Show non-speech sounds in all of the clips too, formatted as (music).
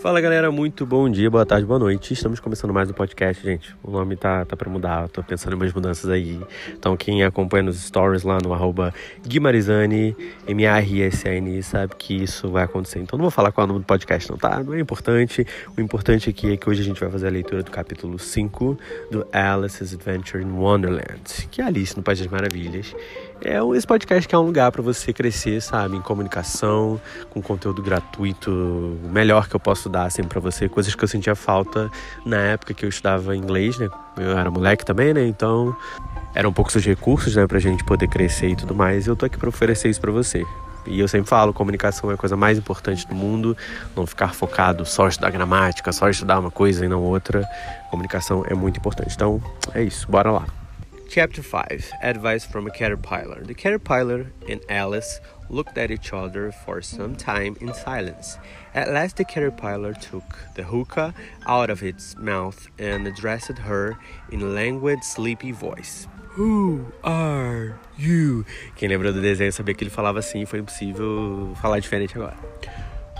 Fala galera, muito bom dia, boa tarde, boa noite. Estamos começando mais um podcast, gente. O nome tá, tá pra mudar, tô pensando em umas mudanças aí. Então, quem acompanha nos stories lá no arroba Guimarizani, M-A-R-S-A-N, sabe que isso vai acontecer. Então, não vou falar qual é o nome do podcast, não, tá? Não é importante. O importante aqui é que hoje a gente vai fazer a leitura do capítulo 5 do Alice's Adventure in Wonderland, que é Alice no País das Maravilhas. É esse podcast que é um lugar para você crescer, sabe, em comunicação, com conteúdo gratuito, o melhor que eu posso dar assim para você, coisas que eu sentia falta na época que eu estudava inglês, né? Eu era moleque também, né? Então, eram poucos os recursos, né, pra gente poder crescer e tudo mais. E eu tô aqui para oferecer isso para você. E eu sempre falo, comunicação é a coisa mais importante do mundo. Não ficar focado só estudar gramática, só estudar uma coisa e não outra. Comunicação é muito importante. Então, é isso. Bora lá. Chapter 5 Advice from a Caterpillar. The caterpillar and Alice looked at each other for some time in silence. At last, the caterpillar took the hookah out of its mouth and addressed her in a languid, sleepy voice. Who are you? Quem lembra do desenho sabia que ele falava assim, foi impossível falar diferente agora.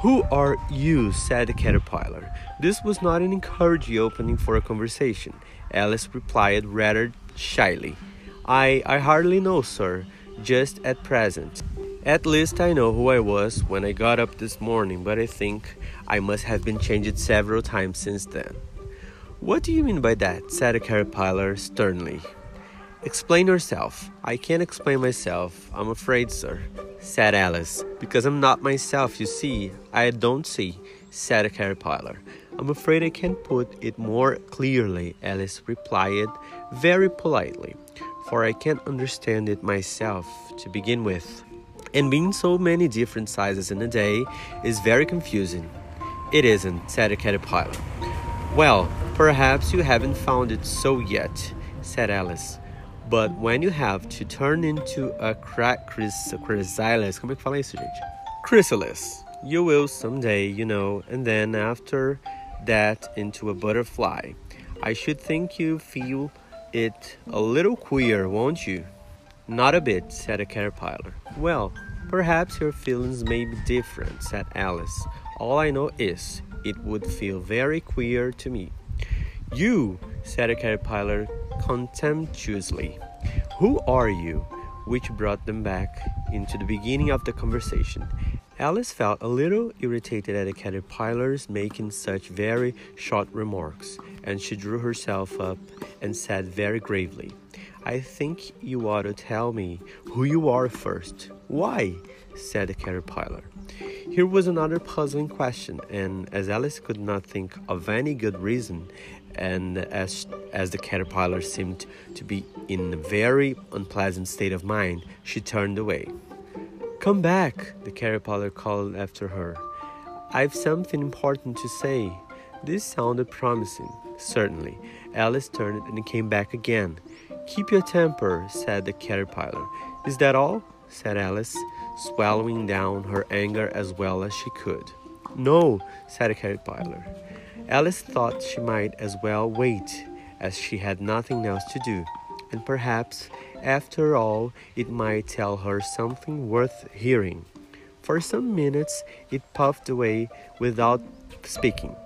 Who are you? said the caterpillar. This was not an encouraging opening for a conversation. Alice replied rather shyly. I, I hardly know, sir, just at present. At least I know who I was when I got up this morning, but I think I must have been changed several times since then. What do you mean by that? said the caterpillar sternly. Explain yourself. I can't explain myself, I'm afraid, sir, said Alice. Because I'm not myself, you see. I don't see, said the caterpillar. I'm afraid I can't put it more clearly, Alice replied very politely, for I can't understand it myself to begin with. And being so many different sizes in a day is very confusing. It isn't, said the caterpillar. Well, perhaps you haven't found it so yet, said Alice. But when you have to turn into a chrysalis, como é que fala isso, gente? Chrysalis. You will someday, you know, and then after that into a butterfly. I should think you feel it a little queer, won't you? Not a bit, said the caterpillar. Well, perhaps your feelings may be different, said Alice. All I know is, it would feel very queer to me. You, said the caterpillar contemptuously. Who are you? Which brought them back into the beginning of the conversation. Alice felt a little irritated at the caterpillars making such very short remarks, and she drew herself up and said very gravely, I think you ought to tell me who you are first. Why? said the caterpillar. Here was another puzzling question, and as Alice could not think of any good reason, and as, as the caterpillar seemed to be in a very unpleasant state of mind, she turned away. Come back, the caterpillar called after her. I've something important to say. This sounded promising. Certainly. Alice turned and came back again. Keep your temper, said the caterpillar. Is that all? said Alice, swallowing down her anger as well as she could. No, said the caterpillar. Alice thought she might as well wait, as she had nothing else to do, and perhaps after all, it might tell her something worth hearing. For some minutes it puffed away without speaking,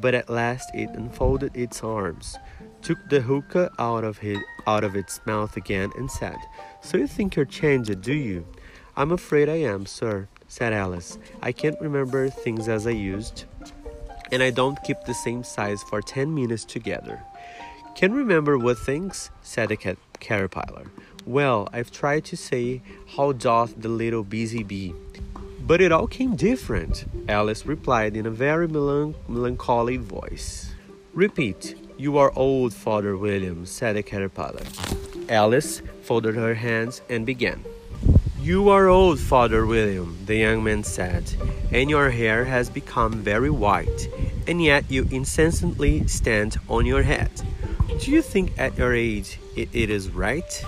but at last it unfolded its arms, took the hookah out of, his, out of its mouth again, and said, So you think you're changed, do you? I'm afraid I am, sir, said Alice. I can't remember things as I used, and I don't keep the same size for ten minutes together. Can remember what things? said the cat- caterpillar. Well, I've tried to say, How doth the little busy bee? But it all came different, Alice replied in a very melan- melancholy voice. Repeat, You are old, Father William, said the caterpillar. Alice folded her hands and began. You are old, Father William, the young man said, and your hair has become very white, and yet you incessantly stand on your head. Do you think at your age it, it is right?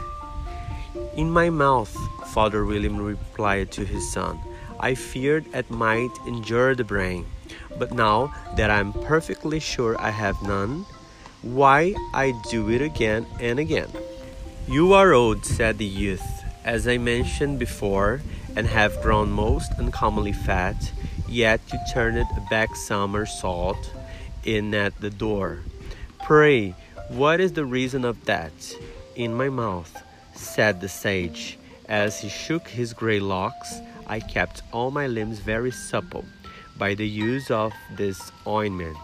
In my mouth, Father William replied to his son. I feared it might injure the brain, but now that I'm perfectly sure I have none, why I do it again and again. You are old, said the youth, as I mentioned before, and have grown most uncommonly fat. yet you turned a back somersault in at the door. Pray, what is the reason of that? In my mouth, said the sage. As he shook his grey locks, I kept all my limbs very supple by the use of this ointment.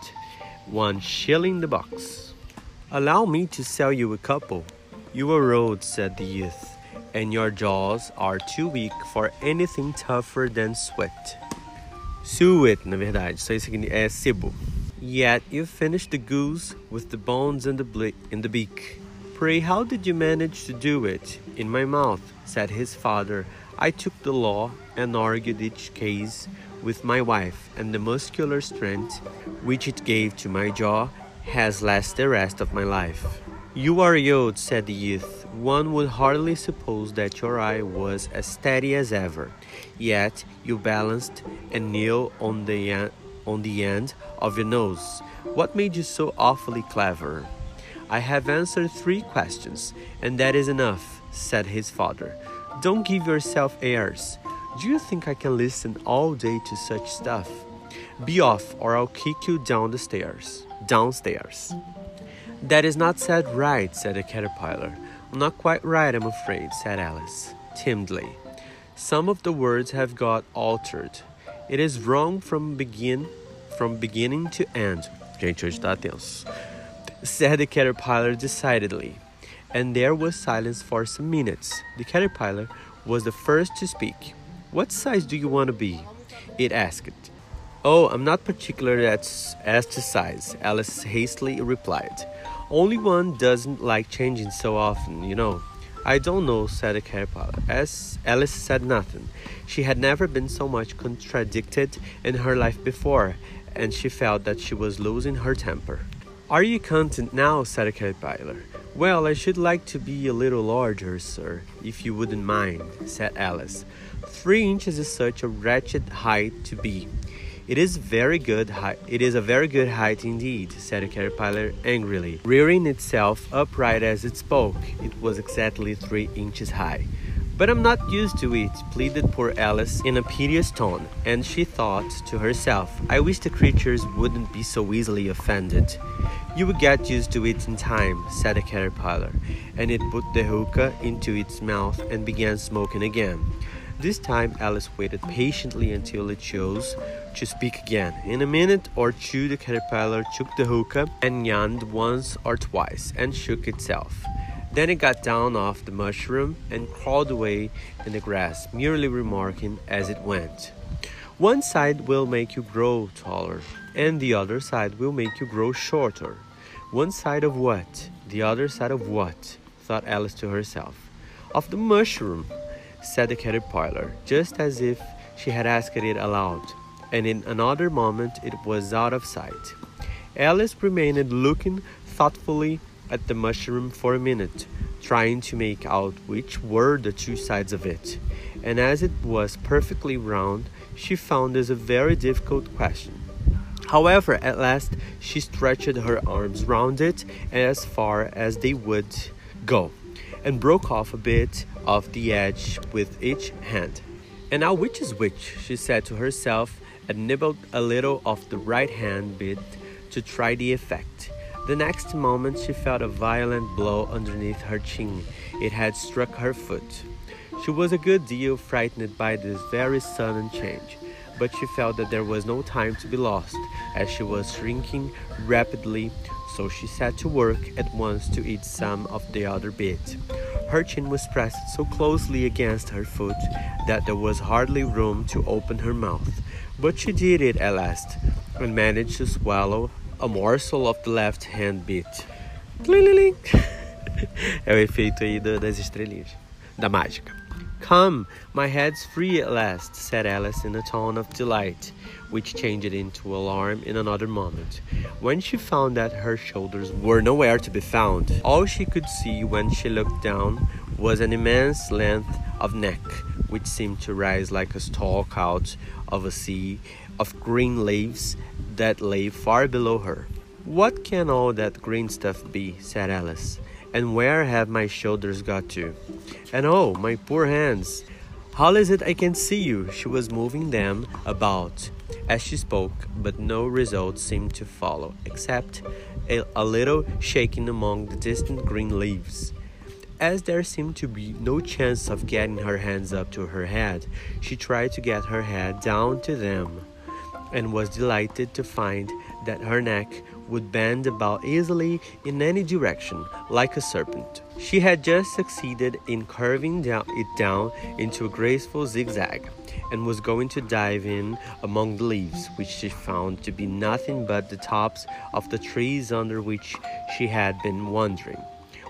One shilling the box. Allow me to sell you a couple. You are old, said the youth, and your jaws are too weak for anything tougher than sweat. Suet, na verdade, isso aí é sebo. Yet you finished the goose with the bones and the, ble- in the beak. Pray, how did you manage to do it? In my mouth, said his father. I took the law and argued each case with my wife, and the muscular strength which it gave to my jaw has lasted the rest of my life. You are old, said the youth. One would hardly suppose that your eye was as steady as ever. Yet you balanced and kneel on the on the end of your nose. What made you so awfully clever? I have answered three questions, and that is enough, said his father. Don't give yourself airs. Do you think I can listen all day to such stuff? Be off, or I'll kick you down the stairs. Downstairs. That is not said right, said the caterpillar. Not quite right, I'm afraid, said Alice, timidly. Some of the words have got altered. It is wrong from begin from beginning to end. Gente, hoje tá tenso. Said the caterpillar decidedly. And there was silence for some minutes. The caterpillar was the first to speak. What size do you want to be? It asked. Oh, I'm not particular as, as to size, Alice hastily replied. Only one doesn't like changing so often, you know. I don't know, said the caterpillar. As Alice said nothing. She had never been so much contradicted in her life before, and she felt that she was losing her temper. Are you content now? said the caterpillar. Well, I should like to be a little larger, sir, if you wouldn't mind, said Alice. Three inches is such a wretched height to be. It is very good height. It is a very good height indeed, said the caterpillar angrily, rearing itself upright as it spoke. It was exactly three inches high. But I'm not used to it, pleaded poor Alice in a piteous tone, and she thought to herself, I wish the creatures wouldn't be so easily offended. You will get used to it in time, said the caterpillar, and it put the hookah into its mouth and began smoking again. This time Alice waited patiently until it chose to speak again. In a minute or two, the caterpillar took the hookah and yawned once or twice and shook itself. Then it got down off the mushroom and crawled away in the grass, merely remarking as it went. One side will make you grow taller, and the other side will make you grow shorter. One side of what? The other side of what? thought Alice to herself. Of the mushroom, said the caterpillar, just as if she had asked it aloud, and in another moment it was out of sight. Alice remained looking thoughtfully at the mushroom for a minute, trying to make out which were the two sides of it, and as it was perfectly round, she found this a very difficult question. However, at last she stretched her arms round it as far as they would go, and broke off a bit of the edge with each hand. And now, which is which? she said to herself, and nibbled a little of the right hand bit to try the effect. The next moment, she felt a violent blow underneath her chin. It had struck her foot. She was a good deal frightened by this very sudden change, but she felt that there was no time to be lost, as she was shrinking rapidly, so she set to work at once to eat some of the other bit. Her chin was pressed so closely against her foot that there was hardly room to open her mouth, but she did it at last, and managed to swallow a morsel of the left hand bit. (laughs) é o efeito aí das estrelinhas, da mágica. Come, my head's free at last, said Alice in a tone of delight, which changed into alarm in another moment. When she found that her shoulders were nowhere to be found, all she could see when she looked down was an immense length of neck, which seemed to rise like a stalk out of a sea of green leaves that lay far below her. What can all that green stuff be? said Alice. And where have my shoulders got to? And oh, my poor hands! How is it I can see you? She was moving them about as she spoke, but no result seemed to follow, except a, a little shaking among the distant green leaves. As there seemed to be no chance of getting her hands up to her head, she tried to get her head down to them, and was delighted to find that her neck would bend about easily in any direction, like a serpent. She had just succeeded in curving down it down into a graceful zigzag, and was going to dive in among the leaves, which she found to be nothing but the tops of the trees under which she had been wandering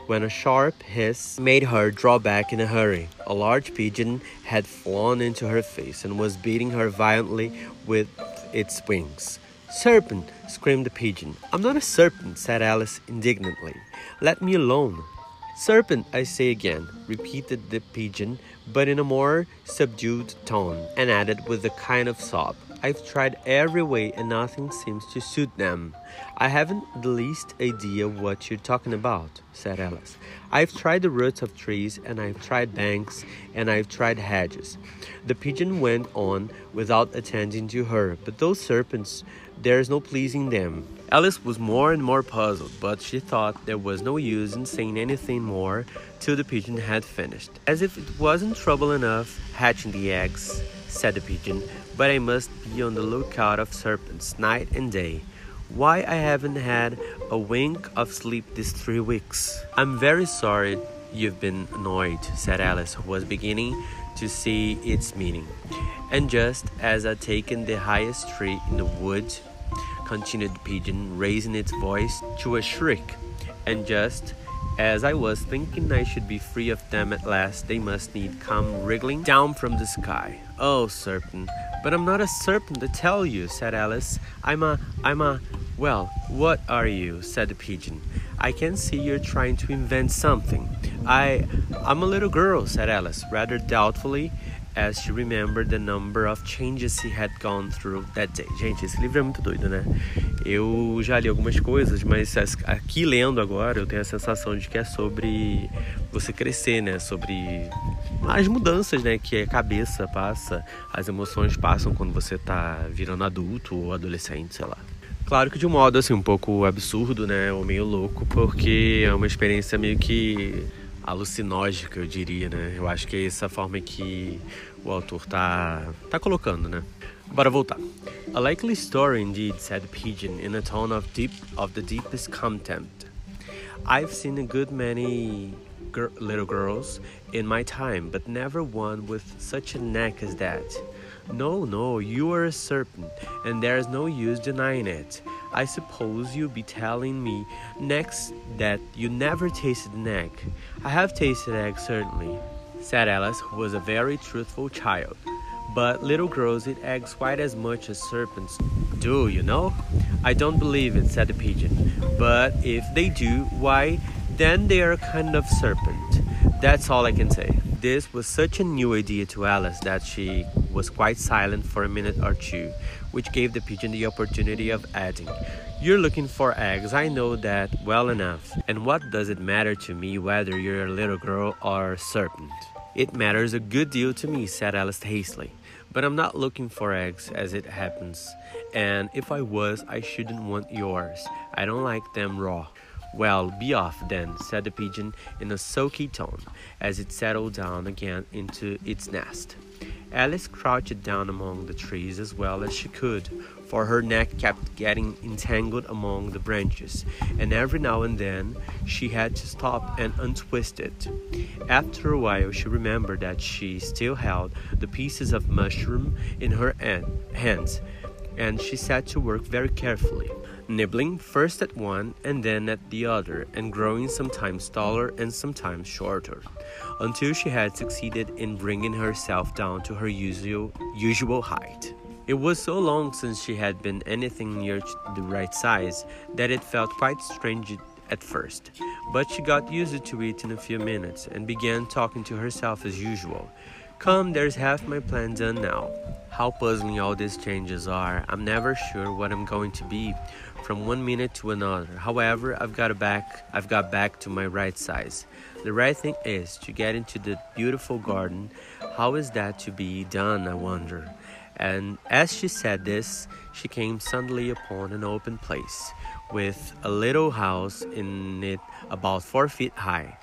when a sharp hiss made her draw back in a hurry. A large pigeon had flown into her face and was beating her violently with its wings. Serpent! screamed the pigeon. I'm not a serpent, said Alice indignantly. Let me alone. Serpent, I say again, repeated the pigeon, but in a more subdued tone, and added with a kind of sob. I've tried every way and nothing seems to suit them. I haven't the least idea what you're talking about, said Alice. I've tried the roots of trees and I've tried banks and I've tried hedges. The pigeon went on without attending to her, but those serpents, there's no pleasing them. Alice was more and more puzzled, but she thought there was no use in saying anything more till the pigeon had finished. As if it wasn't trouble enough hatching the eggs, said the pigeon, but I must be on the lookout of serpents night and day. Why I haven't had a wink of sleep these three weeks. I'm very sorry you've been annoyed, said Alice, who was beginning to see its meaning. And just as I'd taken the highest tree in the wood, continued the pigeon, raising its voice to a shriek, and just as I was thinking I should be free of them at last, they must need come wriggling down from the sky. Oh, serpent! But I'm not a serpent, to tell you, said Alice. I'm a, I'm a. Well, what are you? said the pigeon. I can see you're trying to invent something. I, I'm a little girl, said Alice, rather doubtfully, as she remembered the number of changes he had gone through that day. Gente, esse livro é muito doido, né? Eu já li algumas coisas, mas aqui lendo agora eu tenho a sensação de que é sobre você crescer, né? Sobre as mudanças, né? Que a cabeça passa, as emoções passam quando você tá virando adulto ou adolescente, sei lá. Claro que de um modo assim um pouco absurdo, né, ou meio louco, porque é uma experiência meio que alucinógica, eu diria, né? Eu acho que é essa forma que o autor tá, tá colocando, né? Bora voltar. A likely story indeed, said the Pigeon in a tone of deep of the deepest contempt. I've seen a good many gir little girls in my time, but never one with such a neck as that. No, no, you are a serpent, and there's no use denying it. I suppose you'll be telling me next that you never tasted an egg. I have tasted eggs, certainly, said Alice, who was a very truthful child. But little girls eat eggs quite as much as serpents do, you know? I don't believe it, said the pigeon. But if they do, why, then they are a kind of serpent. That's all I can say. This was such a new idea to Alice that she was quite silent for a minute or two, which gave the pigeon the opportunity of adding, You're looking for eggs, I know that well enough. And what does it matter to me whether you're a little girl or a serpent? It matters a good deal to me, said Alice hastily. But I'm not looking for eggs as it happens. And if I was, I shouldn't want yours. I don't like them raw. Well, be off then, said the pigeon in a sulky tone, as it settled down again into its nest. Alice crouched down among the trees as well as she could, for her neck kept getting entangled among the branches, and every now and then she had to stop and untwist it. After a while, she remembered that she still held the pieces of mushroom in her hands, and she set to work very carefully nibbling first at one and then at the other, and growing sometimes taller and sometimes shorter, until she had succeeded in bringing herself down to her usual, usual height. It was so long since she had been anything near the right size that it felt quite strange at first, but she got used to it in a few minutes and began talking to herself as usual. Come, there's half my plan done now. how puzzling all these changes are. I'm never sure what I'm going to be from one minute to another. However, I've got back I've got back to my right size. The right thing is to get into the beautiful garden. How is that to be done, I wonder? And as she said this, she came suddenly upon an open place with a little house in it about four feet high.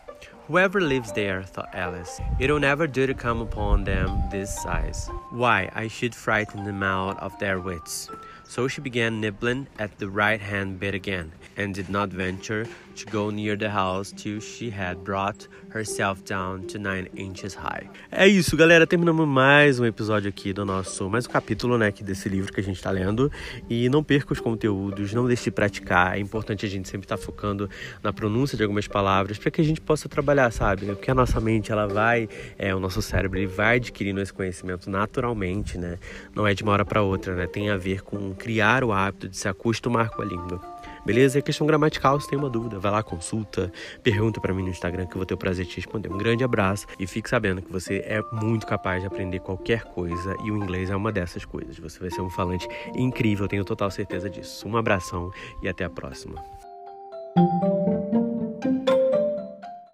Whoever lives there, thought Alice, it'll never do to come upon them this size. Why, I should frighten them out of their wits. So she began nibbling at the right hand bit again, and did not venture to go near the house till she had brought herself down to nine inches high. É isso, galera. Terminamos mais um episódio aqui do nosso, mais um capítulo, né, aqui desse livro que a gente está lendo. E não perca os conteúdos, não deixe de praticar. É importante a gente sempre estar tá focando na pronúncia de algumas palavras para que a gente possa trabalhar, sabe? Porque a nossa mente, ela vai, é, o nosso cérebro, ele vai adquirindo esse conhecimento naturalmente, né? Não é de uma hora para outra, né? Tem a ver com criar o hábito de se acostumar com a língua. Beleza? É questão gramatical, se tem uma dúvida, vai lá, consulta, pergunta para mim no Instagram que eu vou ter o prazer de te responder. Um grande abraço e fique sabendo que você é muito capaz de aprender qualquer coisa e o inglês é uma dessas coisas. Você vai ser um falante incrível, tenho total certeza disso. Um abração e até a próxima.